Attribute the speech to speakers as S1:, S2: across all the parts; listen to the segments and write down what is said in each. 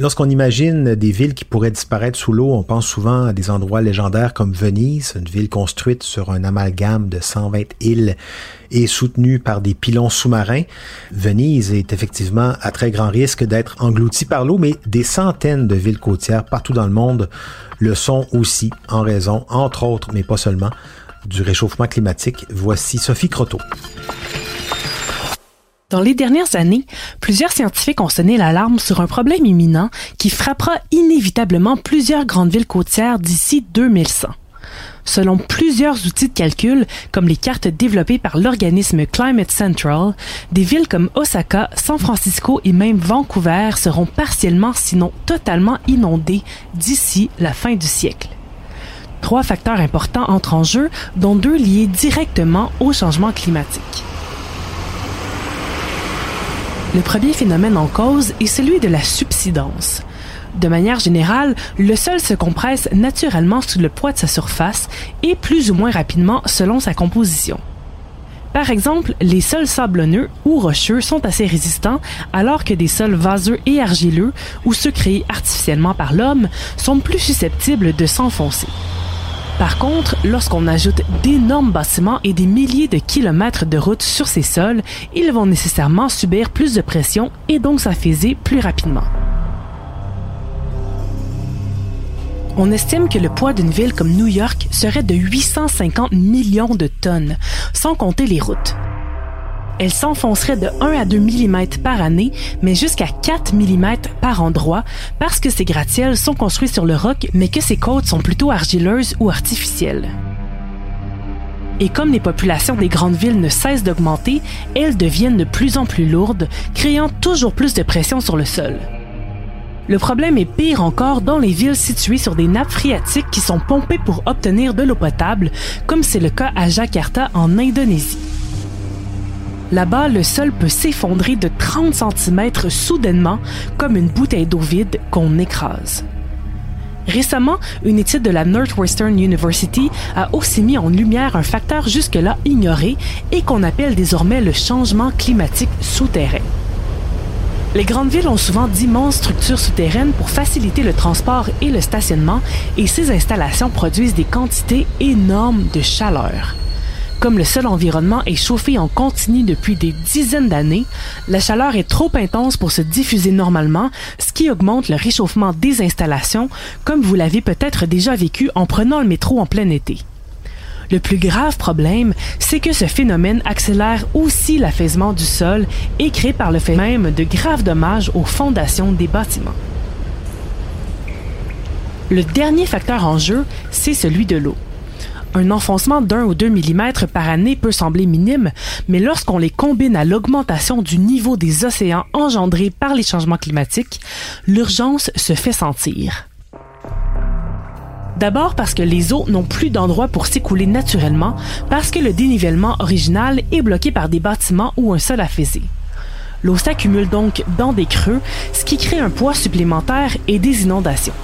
S1: Lorsqu'on imagine des villes qui pourraient disparaître sous l'eau, on pense souvent à des endroits légendaires comme Venise, une ville construite sur un amalgame de 120 îles et soutenue par des pilons sous-marins. Venise est effectivement à très grand risque d'être engloutie par l'eau, mais des centaines de villes côtières partout dans le monde le sont aussi en raison, entre autres, mais pas seulement, du réchauffement climatique. Voici Sophie Croteau.
S2: Dans les dernières années, plusieurs scientifiques ont sonné l'alarme sur un problème imminent qui frappera inévitablement plusieurs grandes villes côtières d'ici 2100. Selon plusieurs outils de calcul, comme les cartes développées par l'organisme Climate Central, des villes comme Osaka, San Francisco et même Vancouver seront partiellement, sinon totalement inondées d'ici la fin du siècle. Trois facteurs importants entrent en jeu, dont deux liés directement au changement climatique. Le premier phénomène en cause est celui de la subsidence. De manière générale, le sol se compresse naturellement sous le poids de sa surface et plus ou moins rapidement selon sa composition. Par exemple, les sols sablonneux ou rocheux sont assez résistants, alors que des sols vaseux et argileux, ou ceux créés artificiellement par l'homme, sont plus susceptibles de s'enfoncer. Par contre, lorsqu'on ajoute d'énormes bâtiments et des milliers de kilomètres de routes sur ces sols, ils vont nécessairement subir plus de pression et donc s'affaisser plus rapidement. On estime que le poids d'une ville comme New York serait de 850 millions de tonnes, sans compter les routes elle s'enfoncerait de 1 à 2 mm par année, mais jusqu'à 4 mm par endroit, parce que ces gratte-ciels sont construits sur le roc, mais que ces côtes sont plutôt argileuses ou artificielles. Et comme les populations des grandes villes ne cessent d'augmenter, elles deviennent de plus en plus lourdes, créant toujours plus de pression sur le sol. Le problème est pire encore dans les villes situées sur des nappes phréatiques qui sont pompées pour obtenir de l'eau potable, comme c'est le cas à Jakarta en Indonésie. Là-bas, le sol peut s'effondrer de 30 cm soudainement, comme une bouteille d'eau vide qu'on écrase. Récemment, une étude de la Northwestern University a aussi mis en lumière un facteur jusque-là ignoré et qu'on appelle désormais le changement climatique souterrain. Les grandes villes ont souvent d'immenses structures souterraines pour faciliter le transport et le stationnement et ces installations produisent des quantités énormes de chaleur. Comme le seul environnement est chauffé en continu depuis des dizaines d'années, la chaleur est trop intense pour se diffuser normalement, ce qui augmente le réchauffement des installations, comme vous l'avez peut-être déjà vécu en prenant le métro en plein été. Le plus grave problème, c'est que ce phénomène accélère aussi l'affaissement du sol et crée par le fait même de graves dommages aux fondations des bâtiments. Le dernier facteur en jeu, c'est celui de l'eau. Un enfoncement d'un ou deux millimètres par année peut sembler minime, mais lorsqu'on les combine à l'augmentation du niveau des océans engendrés par les changements climatiques, l'urgence se fait sentir. D'abord parce que les eaux n'ont plus d'endroit pour s'écouler naturellement, parce que le dénivellement original est bloqué par des bâtiments ou un sol affaissé. L'eau s'accumule donc dans des creux, ce qui crée un poids supplémentaire et des inondations.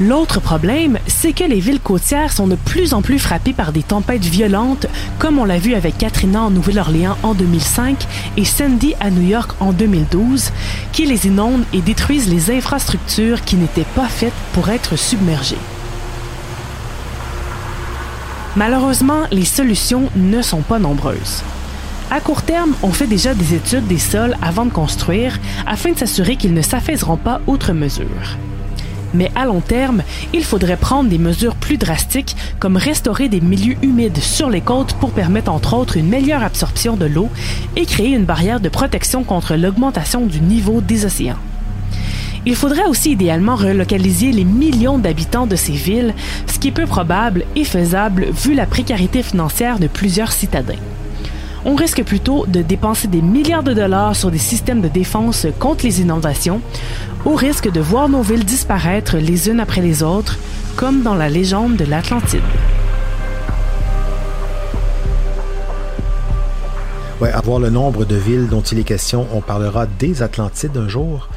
S2: L'autre problème, c'est que les villes côtières sont de plus en plus frappées par des tempêtes violentes, comme on l'a vu avec Katrina en Nouvelle-Orléans en 2005 et Sandy à New York en 2012, qui les inondent et détruisent les infrastructures qui n'étaient pas faites pour être submergées. Malheureusement, les solutions ne sont pas nombreuses. À court terme, on fait déjà des études des sols avant de construire afin de s'assurer qu'ils ne s'affaisseront pas outre mesure. Mais à long terme, il faudrait prendre des mesures plus drastiques, comme restaurer des milieux humides sur les côtes pour permettre entre autres une meilleure absorption de l'eau et créer une barrière de protection contre l'augmentation du niveau des océans. Il faudrait aussi idéalement relocaliser les millions d'habitants de ces villes, ce qui est peu probable et faisable vu la précarité financière de plusieurs citadins on risque plutôt de dépenser des milliards de dollars sur des systèmes de défense contre les inondations, au risque de voir nos villes disparaître les unes après les autres, comme dans la légende de l'Atlantide.
S1: Ouais, à voir le nombre de villes dont il est question, on parlera des Atlantides un jour.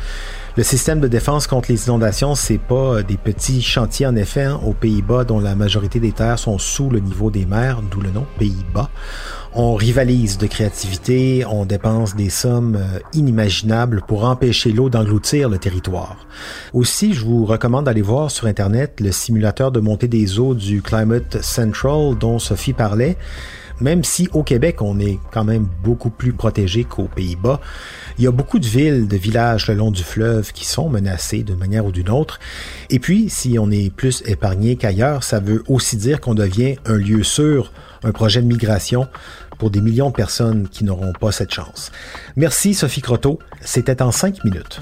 S1: Le système de défense contre les inondations, c'est pas des petits chantiers en effet hein, aux Pays-Bas dont la majorité des terres sont sous le niveau des mers, d'où le nom Pays-Bas. On rivalise de créativité, on dépense des sommes euh, inimaginables pour empêcher l'eau d'engloutir le territoire. Aussi, je vous recommande d'aller voir sur Internet le simulateur de montée des eaux du Climate Central dont Sophie parlait. Même si au Québec, on est quand même beaucoup plus protégé qu'aux Pays-Bas, il y a beaucoup de villes, de villages le long du fleuve qui sont menacés d'une manière ou d'une autre. Et puis, si on est plus épargné qu'ailleurs, ça veut aussi dire qu'on devient un lieu sûr, un projet de migration pour des millions de personnes qui n'auront pas cette chance. Merci Sophie Croteau, c'était en cinq minutes.